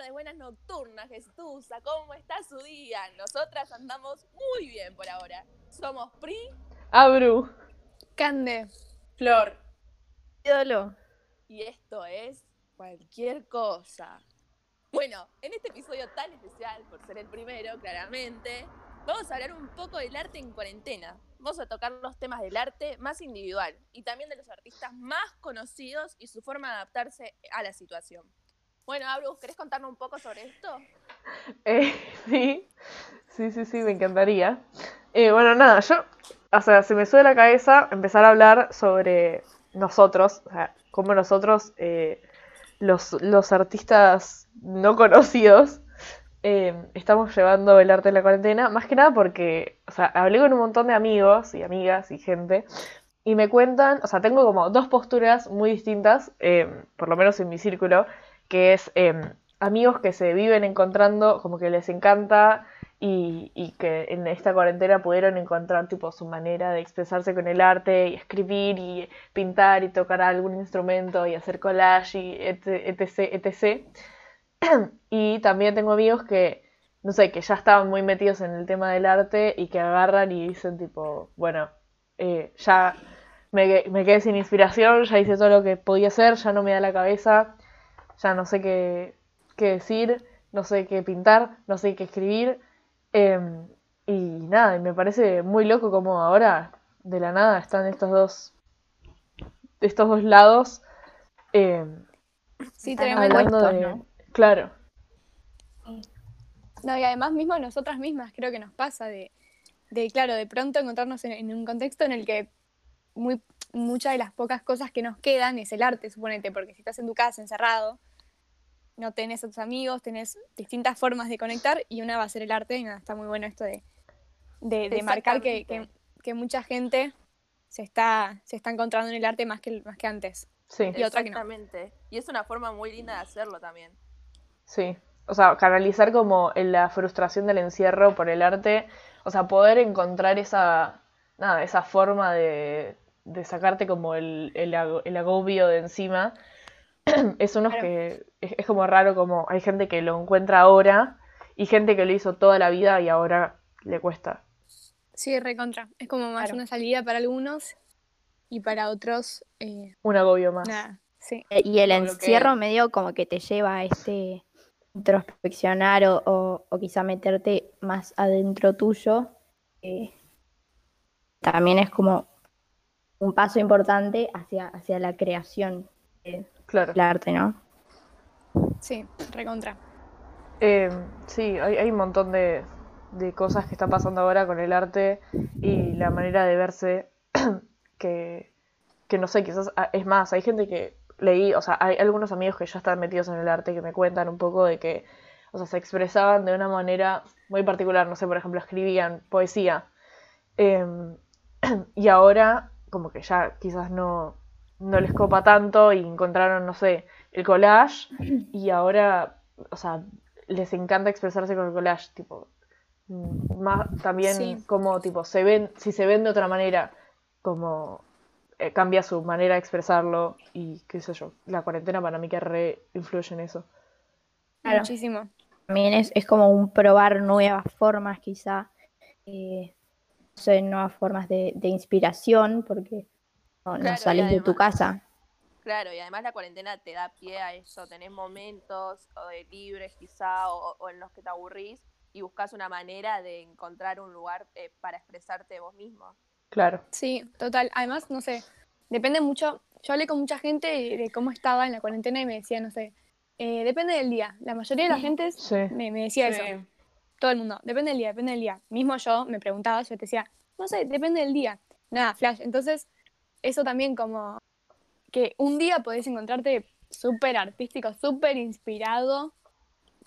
tardes, buenas nocturnas, Gestusa. ¿Cómo está su día? Nosotras andamos muy bien por ahora. Somos Pri, Abru. Cande. Flor. Ídolo. y esto es cualquier cosa. Bueno, en este episodio tan especial, por ser el primero, claramente, vamos a hablar un poco del arte en cuarentena. Vamos a tocar los temas del arte más individual y también de los artistas más conocidos y su forma de adaptarse a la situación. Bueno, Abru, ¿querés contarnos un poco sobre esto? Eh, sí, sí, sí, sí, me encantaría. Eh, bueno, nada, yo, o sea, se me sube la cabeza empezar a hablar sobre nosotros, o sea, cómo nosotros, eh, los, los artistas no conocidos, eh, estamos llevando el arte en la cuarentena, más que nada porque, o sea, hablé con un montón de amigos y amigas y gente, y me cuentan, o sea, tengo como dos posturas muy distintas, eh, por lo menos en mi círculo, que es eh, amigos que se viven encontrando, como que les encanta y, y que en esta cuarentena pudieron encontrar tipo su manera de expresarse con el arte y escribir y pintar y tocar algún instrumento y hacer collage y etc, etc. Y también tengo amigos que, no sé, que ya estaban muy metidos en el tema del arte y que agarran y dicen tipo, bueno, eh, ya me, me quedé sin inspiración, ya hice todo lo que podía hacer, ya no me da la cabeza, ya no sé qué, qué decir, no sé qué pintar, no sé qué escribir. em, y nada, y me parece muy loco como ahora, de la nada, están estos dos, estos dos lados em, Sí, tremendo. hablando de... ¿no? Claro, No, y además mismo a nosotras mismas creo que nos pasa de, de claro, de pronto encontrarnos en, en un contexto en el que muy, muchas de las pocas cosas que nos quedan es el arte, suponete, porque si estás en tu casa encerrado, no tenés a tus amigos, tenés distintas formas de conectar y una va a ser el arte y nada, está muy bueno esto de, de, de marcar que, que, mucha gente se está, se está encontrando en el arte más que, más que antes. sí, Y otra que no. Exactamente. Y es una forma muy linda de hacerlo también. sí. O sea, canalizar como en la frustración del encierro por el arte, o sea, poder encontrar esa, nada, esa forma de, de sacarte como el, el, ag- el agobio de encima. Es unos Claro. que es, es como raro, como hay gente que lo encuentra ahora y gente que lo hizo toda la vida y ahora le cuesta. Sí, recontra. Es como más Claro. una salida para algunos y para otros, eh, Un agobio más. nada. Sí. Eh, Y el Como lo que- encierro medio como que te lleva a este introspeccionar o, o- o quizá meterte más adentro tuyo. eh, también es como un paso importante hacia, hacia la creación Claro. arte, ¿no? Sí, recontra. Eh, sí, hay, hay un montón de, de cosas que están pasando ahora con el arte y la manera de verse que, que no sé, quizás ah, es más, hay gente que leí, o sea, hay algunos amigos que ya están metidos en el arte que me cuentan un poco de que, o sea, se expresaban de una manera muy particular, no sé, por ejemplo, escribían poesía em, y ahora como que ya quizás no, no les copa tanto y encontraron, no sé, el collage y ahora, o sea, les encanta expresarse con el collage, tipo, mm, más también Sí. como, tipo, se ven, si se ven de otra manera, como eh, cambia su manera de expresarlo y qué sé yo, la cuarentena para mí que re influye en eso. Claro. Muchísimo. También es, es como un probar nuevas formas, quizá, eh, no sé, nuevas formas de, de inspiración, porque no, no Claro, salís de tu casa. Claro, y además la cuarentena te da pie a eso. Tenés momentos o de libres quizá o, o en los que te aburrís y buscas una manera de encontrar un lugar eh, para expresarte vos mismo. Claro, Sí, total. Además, no sé, depende mucho. Yo hablé con mucha gente de, cómo estaba en la cuarentena y me decía, no sé, eh, depende del día. La mayoría de la gente sí, me, me decía eso. Todo el mundo, depende del día, depende del día. Mismo yo me preguntaba, yo te decía, no sé, depende del día. Nada, flash. Entonces, eso también como que un día podés encontrarte súper artístico, súper inspirado,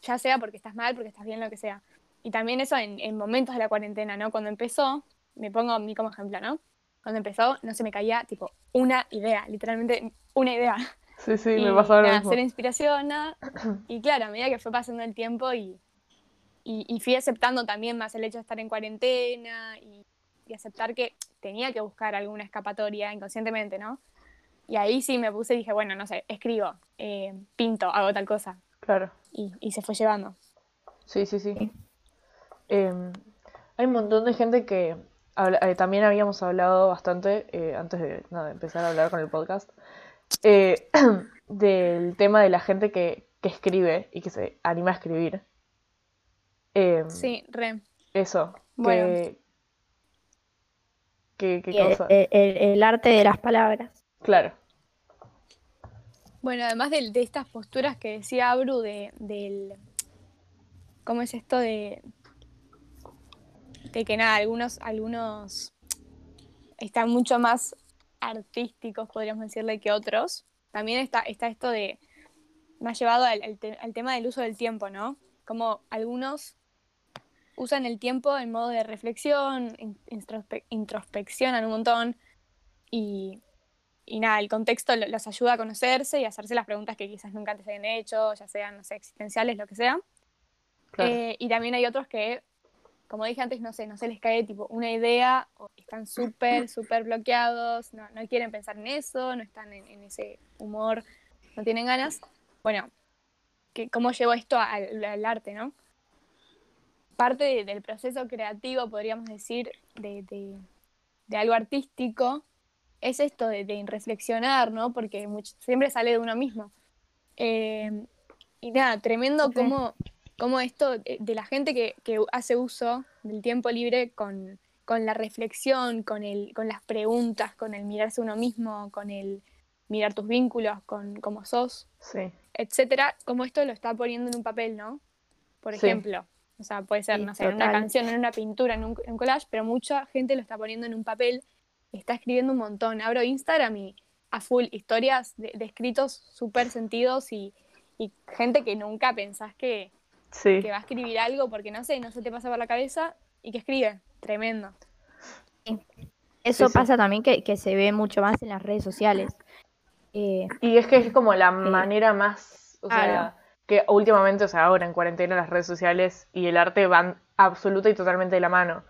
ya sea porque estás mal, porque estás bien, lo que sea. Y también eso en, en momentos de la cuarentena, ¿no? Cuando empezó, me pongo a mí como ejemplo, ¿no? Cuando empezó, no se me caía, tipo, una idea, literalmente una idea. sí, sí, y me pasaba lo nada, mismo. cero inspiración, nada. Y claro, a medida que fue pasando el tiempo y, y, y fui aceptando también más el hecho de estar en cuarentena y, y aceptar que tenía que buscar alguna escapatoria inconscientemente, ¿no? Y ahí sí me puse y dije, bueno, no sé, escribo, eh, pinto, hago tal cosa. Claro. y, y se fue llevando. Sí, sí, sí. Eh, hay un montón de gente que habla- eh, también habíamos hablado bastante eh, antes de, empezar a hablar con el podcast del tema de la gente que, que escribe y que se anima a escribir. Eh, Sí, re. Eso. Bueno. Que, qué cosa. el- el- el arte de las palabras. Claro. Bueno, además de, de estas posturas que decía Abru de, del... ¿Cómo es esto de... De que nada, algunos, algunos están mucho más artísticos, podríamos decirle, que otros. También está, está esto de... Me ha llevado al, al te- al tema del uso del tiempo, ¿no? Como algunos usan el tiempo en modo de reflexión, in- introspe- introspeccionan un montón y, y nada, el contexto lo- los ayuda a conocerse y a hacerse las preguntas que quizás nunca antes habían hecho, ya sean, no sé, existenciales, lo que sea. Claro. Eh, y también hay otros que, como dije antes, no sé, no se les cae tipo una idea, o están súper, súper bloqueados, no, no quieren pensar en eso, no están en, en ese humor, no tienen ganas. Bueno, que, ¿cómo llevo esto al, al arte, no? Parte de- del proceso creativo, podríamos decir, de, de- de algo artístico, es esto de, de reflexionar, ¿no? Porque siempre sale de uno mismo. Eh, y nada, tremendo cómo, cómo esto de, la gente que, que hace uso del tiempo libre con, con la reflexión, con, el, con las preguntas, con el mirarse uno mismo, con el mirar tus vínculos, con cómo sos, Sí. etcétera, cómo esto lo está poniendo en un papel, ¿no? Por Sí. O sea, puede ser, Sí, no sé, en una canción, en una pintura, en un, en un collage, pero mucha gente lo está poniendo en un papel, está escribiendo un montón. Abro Instagram y a full historias de, de escritos súper sentidos y, y gente que nunca pensás que, Sí. que va a escribir algo porque no sé, no se te pasa por la cabeza y que escribe. Tremendo. Eso Sí, sí. pasa también que, que se ve mucho más en las redes sociales. Eh, Y es que es como la manera más, o sea. Que últimamente, o sea, ahora en cuarentena las redes sociales y el arte van absoluta y totalmente de la mano.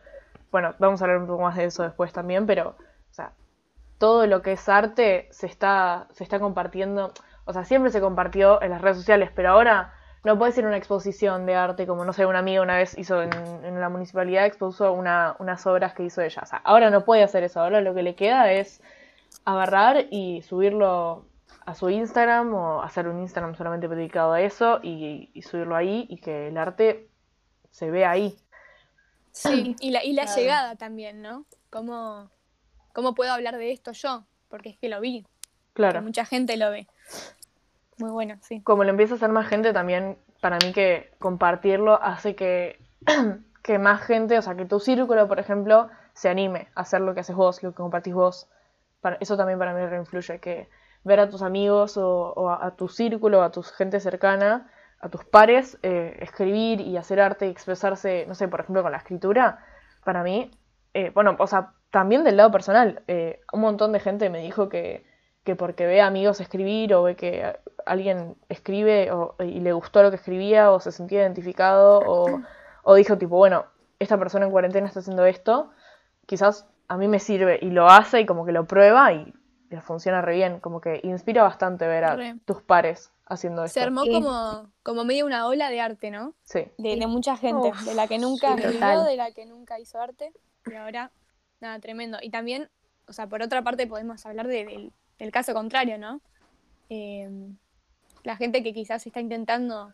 Bueno, vamos a hablar un poco más de eso después también, pero, o sea, todo lo que es arte se está, se está compartiendo, o sea, siempre se compartió en las redes sociales, pero ahora no puede ser una exposición de arte como, no sé, una amiga una vez hizo en, en la municipalidad, expuso una, unas obras que hizo ella. O sea, ahora no puede hacer eso, ahora lo que le queda es agarrar y subirlo a su Instagram o hacer un Instagram solamente dedicado a eso y, y subirlo ahí y que el arte se vea ahí. Sí, y la, y la Claro. llegada también, ¿no? ¿Cómo, ¿Cómo puedo hablar de esto yo? Porque es que lo vi, que Claro. mucha gente lo ve. Muy bueno, sí. Como lo empieza a hacer más gente, también para mí que compartirlo hace que, que más gente, o sea, que tu círculo, por ejemplo, se anime a hacer lo que haces vos, lo que compartís vos. Para, eso también para mí reinfluye, que ver a tus amigos o, a, tu círculo, a tu gente cercana, a tus pares, eh, escribir y hacer arte y expresarse, no sé, por ejemplo, con la escritura, para mí, eh, bueno, o sea, también del lado personal, eh, un montón de gente me dijo que, que porque ve a amigos escribir o ve que alguien escribe o- y le gustó lo que escribía o se sentía identificado o, o dijo tipo, bueno, esta persona en cuarentena está haciendo esto, quizás a mí me sirve y lo hace y como que lo prueba y le funciona re bien, como que inspira bastante ver a Re. tus pares haciendo esto. Se armó como, como medio una ola de arte, ¿no? Sí, De, de mucha gente, Uf, de la que nunca sí. Total. de la que nunca hizo arte, y ahora, nada, tremendo. Y también, o sea, por otra parte podemos hablar de- del, del caso contrario, ¿no? Eh, la gente que quizás está intentando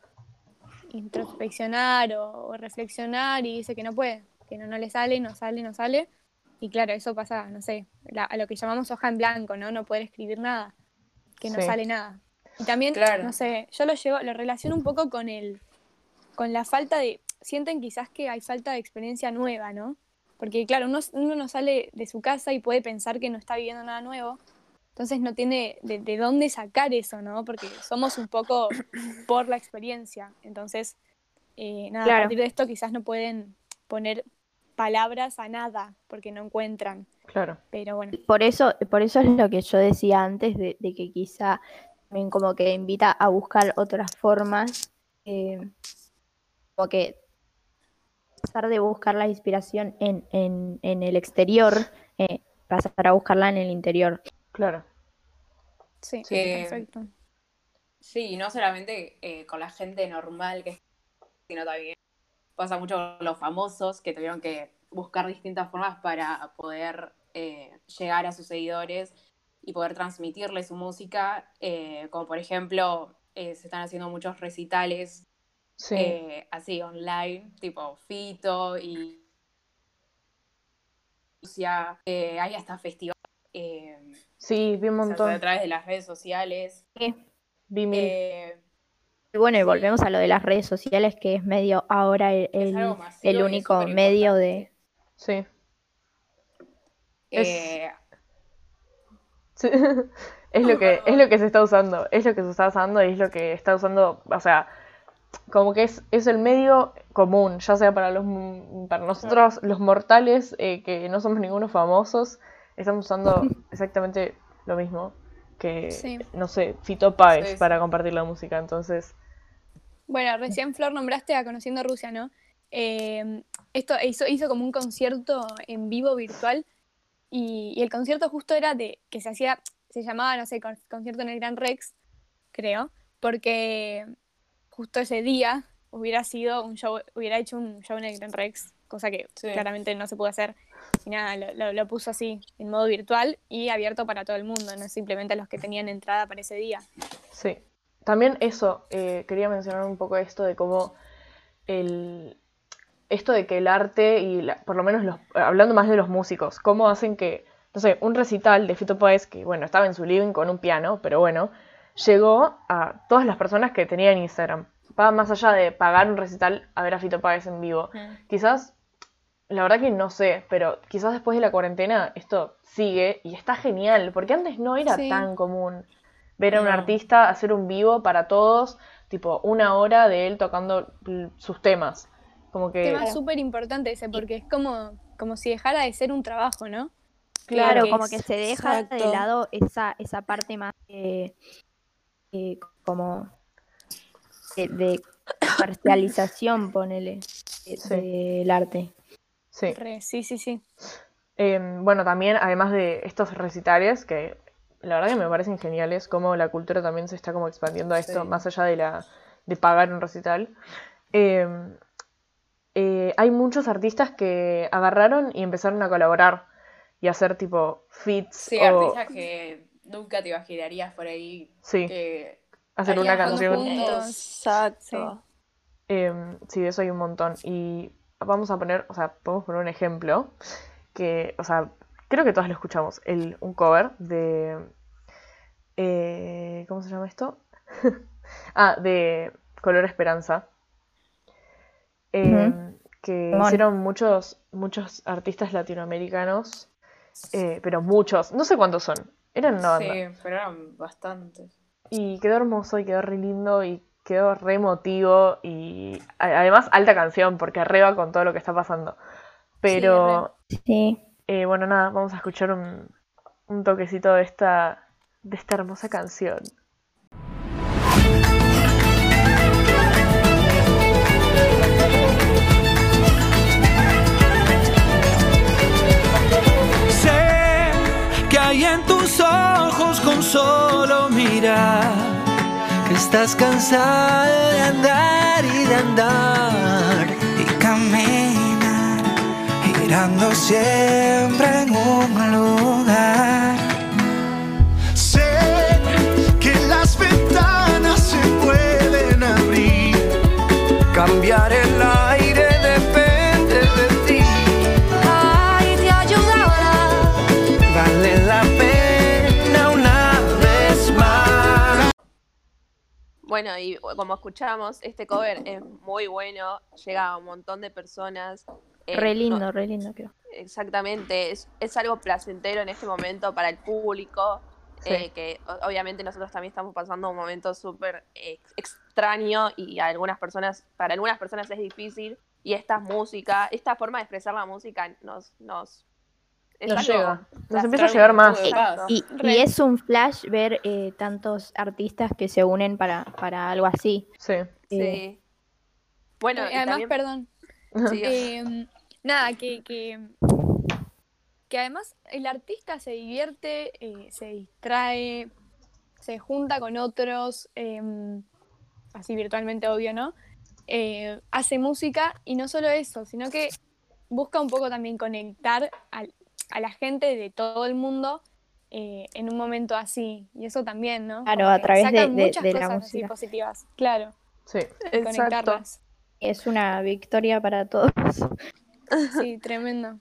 introspeccionar o, o reflexionar y dice que no puede, que no, no le sale, no sale, no sale. Y claro, eso pasa, no sé, la- a lo que llamamos hoja en blanco, ¿no? No poder escribir nada, que no Sí. sale nada. Y también, Claro. no sé, yo lo llevo, lo relaciono un poco con el, con la falta de, sienten quizás que hay falta de experiencia nueva, ¿no? Porque claro, uno, uno no sale de su casa y puede pensar que no está viviendo nada nuevo, entonces no tiene de, de dónde sacar eso, ¿no? Porque somos un poco por la experiencia, entonces, eh, nada, a partir de esto quizás no pueden poner palabras a nada porque no encuentran, claro. pero bueno, Por eso, por eso es lo que yo decía antes, de, de que quizá también como que invita a buscar otras formas, eh, como que pasar de buscar la inspiración en, en, en el exterior, eh, pasar a buscarla en el interior. Claro. sí, Sí. perfecto. Sí, no solamente eh, con la gente normal, que, sino también pasa mucho con los famosos que tuvieron que buscar distintas formas para poder eh, llegar a sus seguidores y poder transmitirle su música, eh, como por ejemplo eh, se están haciendo muchos recitales Sí. así online, tipo Fito y Rusia, eh, hay hasta festivales sí, vi un o sea, montón. a través de las redes sociales. Vi mil. Y bueno, y Sí. volvemos a lo de las redes sociales, que es medio ahora el, el- único medio de... Sí. Es- eh, Sí. Es lo que, es lo que se está usando, es lo que se está usando y es lo que está usando, o sea, como que es, es el medio común, ya sea para los para nosotros, los mortales, eh, que no somos ninguno famosos, estamos usando exactamente lo mismo que, Sí. no sé, Fito Páez Sí, sí. para compartir la música, entonces, Bueno, recién Flor nombraste a Conociendo Rusia, ¿no? Eh, esto hizo, hizo como un concierto en vivo virtual y, y el concierto justo era de que se hacía, se llamaba, no sé, con- concierto en el Gran Rex, creo, porque justo ese día hubiera sido un show, hubiera hecho un show en el Gran Rex, cosa que Sí. claramente no se pudo hacer. Y nada, lo, lo- lo puso así, en modo virtual y abierto para todo el mundo, no simplemente a los que tenían entrada para ese día. Sí. También eso, eh, quería mencionar un poco esto de cómo el, esto de que el arte y la- por lo menos los, hablando más de los músicos, cómo hacen que, no sé, un recital de Fito Páez, que bueno, estaba en su living con un piano, pero bueno, llegó a todas las personas que tenían Instagram. Va más allá de pagar un recital a ver a Fito Páez en vivo. Quizás, la verdad que no sé, pero quizás después de la cuarentena esto sigue y está genial, porque antes no era Sí. tan común ver a un No. artista hacer un vivo para todos, tipo una hora de él tocando sus temas. Como que... tema súper importante ese, porque es como, como si dejara de ser un trabajo, ¿no? Claro, que como es- que se deja de lado esa, esa parte más eh, eh, como de, de comercialización, ponele, de- Sí. del arte. Sí. Sí, sí, sí. Em, bueno, también, además de estos recitales, que la verdad que me parecen geniales, como la cultura también se está como expandiendo a esto, Sí. más allá de la de pagar un recital. em, eh, hay muchos artistas que agarraron y empezaron a colaborar y hacer tipo feats sí, o artistas que nunca te imaginarías por ahí sí, que hacer una canción. Exacto. Em, sí, de eso hay un montón. Y vamos a poner, o sea, podemos poner un ejemplo que, o sea, creo que todos lo escuchamos, el, un cover de... eh, ¿cómo se llama esto? ah, de Color Esperanza. Em, que hicieron muchos, muchos artistas latinoamericanos, eh, pero muchos, no sé cuántos son, eran una banda. Sí, pero eran bastantes. Y quedó hermoso y quedó re lindo y quedó re emotivo y además alta canción porque arriba con todo lo que está pasando. Pero Sí. Eh, bueno, nada, vamos a escuchar un, toquecito de esta, de esta hermosa canción. Sé que hay en tus ojos con solo mirar que estás cansada de andar y de andar y caminar girando siempre en un lugar. Sé que las ventanas se pueden abrir, cambiar el aire depende de ti. Ay, te ayudará. Vale la pena una vez más. Bueno, y como escuchamos, este cover es muy bueno, llega a un montón de personas. Eh, Re no- lindo, re lindo creo. exactamente, es, es algo placentero en este momento para el público, Sí. eh, que obviamente nosotros también estamos pasando un momento súper eh, extraño y a algunas personas, para algunas personas es difícil, y esta música, esta forma de expresar la música nos... nos Nos llega, nos empieza a llegar más. Y, y es un flash ver eh, tantos artistas que se unen para, para algo así. Sí. Eh, Sí. Bueno, y además, también- perdón, sí, Eh, nada, que, que, que además el artista se divierte, eh, se distrae, se junta con otros, em, así virtualmente obvio, ¿no? Eh, hace música y no solo eso, sino que busca un poco también conectar al- a la gente de todo el mundo eh, en un momento así. Y eso también, ¿no? Claro, a través de- sacan de- muchas de la cosas así música. positivas. Claro, Sí. Exacto. conectarlas. Es una victoria para todos. Sí, tremendo.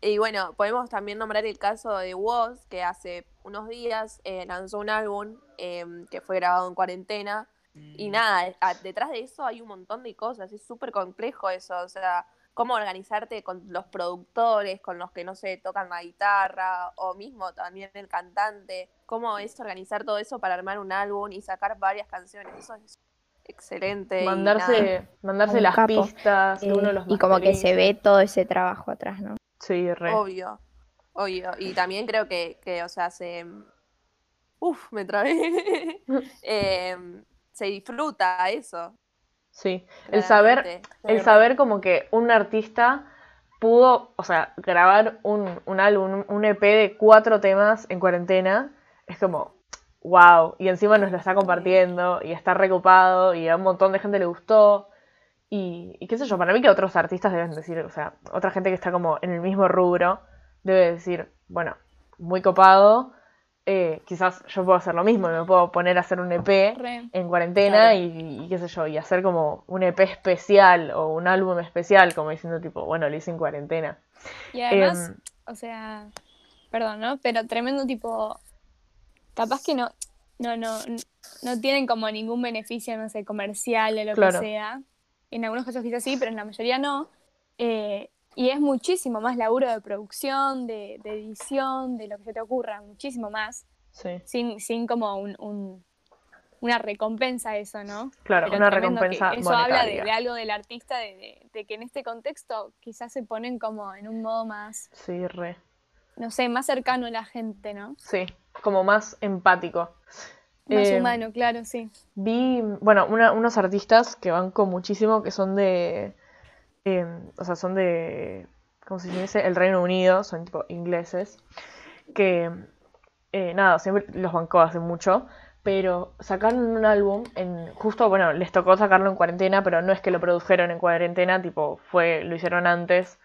Y bueno, podemos también nombrar el caso de Woz, que hace unos días eh, lanzó un álbum em, que fue grabado en cuarentena. Y nada, a- detrás de eso hay un montón de cosas, es súper complejo eso, o sea, cómo organizarte con los productores, con los que no sé, tocan la guitarra, o mismo también el cantante, cómo es organizar todo eso para armar un álbum y sacar varias canciones, eso es excelente. y nada. Mandarse, mandarse las capo. pistas, Eh, uno los y como que se ve todo ese trabajo atrás, ¿no? Sí, re. Obvio, obvio. Y también creo que, que o sea, se... Uf, me trabé. Em, se disfruta eso. Sí. El saber, el saber como que un artista pudo, o sea, grabar un, un álbum, un EP de cuatro temas en cuarentena, es como, wow. Y encima nos lo está compartiendo y está recopado y a un montón de gente le gustó. Y, y qué sé yo, para mí que otros artistas deben decir, o sea, otra gente que está como en el mismo rubro debe decir, bueno, muy copado, eh, quizás yo puedo hacer lo mismo, me puedo poner a hacer un EP Re. en cuarentena y, y qué sé yo, y hacer como un EP especial o un álbum especial, como diciendo tipo, bueno, lo hice en cuarentena. Y además, Em, o sea, perdón, ¿no? Pero tremendo tipo, capaz que no, no, no, no tienen como ningún beneficio, no sé, comercial o lo Claro. que sea. En algunos casos quizás sí, pero en la mayoría no. Eh, y es muchísimo más laburo de producción, de, de edición, de lo que se te ocurra, muchísimo más, sí, sin, sin como un, un- una recompensa eso, ¿no? claro, Pero una recompensa Eso habla de, algo del artista, de, de- de que en este contexto quizás se ponen como en un modo más, Sí, re. no sé, más cercano a la gente, ¿no? Sí, como más empático. Más Eh, humano, claro, sí. Vi, bueno, una- unos artistas que banco muchísimo que son de, eh, o sea, son de, ¿cómo se dice? El Reino Unido, son tipo ingleses, que, eh, nada, siempre los bancó hace mucho, pero sacaron un álbum en, justo, bueno, les tocó sacarlo en cuarentena, pero no es que lo produjeron en cuarentena, tipo, fue, lo hicieron antes.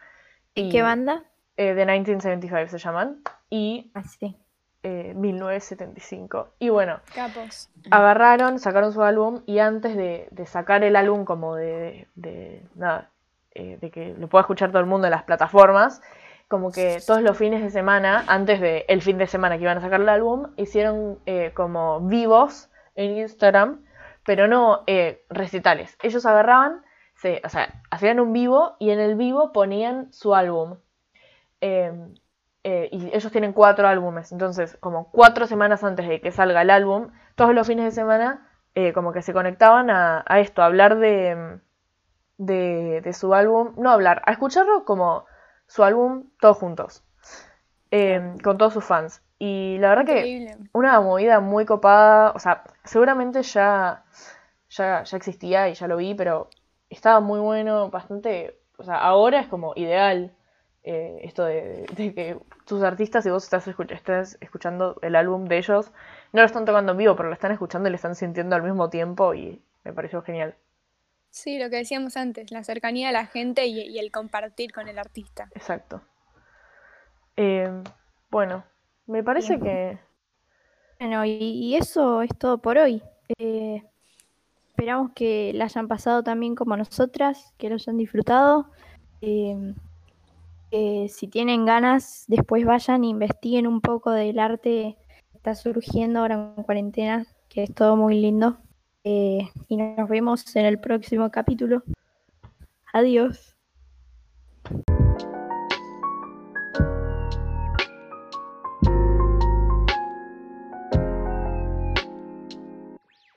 ¿Y y, qué banda? The 1975 se llaman, y Ah, sí. Eh, 1975. Y bueno, Capos. agarraron, sacaron su álbum y antes de, de sacar el álbum como de, de- nada, eh, de que lo pueda escuchar todo el mundo en las plataformas, como que todos los fines de semana, antes del el fin de semana que iban a sacar el álbum, hicieron eh, como vivos en Instagram, pero no eh, recitales. Ellos agarraban, se, o sea, hacían un vivo y en el vivo ponían su álbum. Eh, y ellos tienen cuatro álbumes, entonces como cuatro semanas antes de que salga el álbum, todos los fines de semana eh, como que se conectaban a, a esto, a hablar de, de, de su álbum, no hablar, a escucharlo como su álbum todos juntos, eh, con todos sus fans. Y la verdad que una movida muy copada, o sea, seguramente ya, ya, ya existía y ya lo vi, pero estaba muy bueno, bastante, o sea, ahora es como ideal eh, esto de, de que tus artistas, si vos estás, escuch- estás escuchando el álbum de ellos, no lo están tocando en vivo, pero lo están escuchando y lo están sintiendo al mismo tiempo y me pareció genial. Sí, lo que decíamos antes, la cercanía a la gente y, y el compartir con el artista. Exacto. Eh, bueno, me parece que... Bueno, y, y eso es todo por hoy. Eh, esperamos que la hayan pasado también como nosotras, que lo hayan disfrutado. Eh, si tienen ganas, después vayan e investiguen un poco del arte que está surgiendo ahora en cuarentena, que es todo muy lindo. Eh, y nos vemos en el próximo capítulo. Adiós.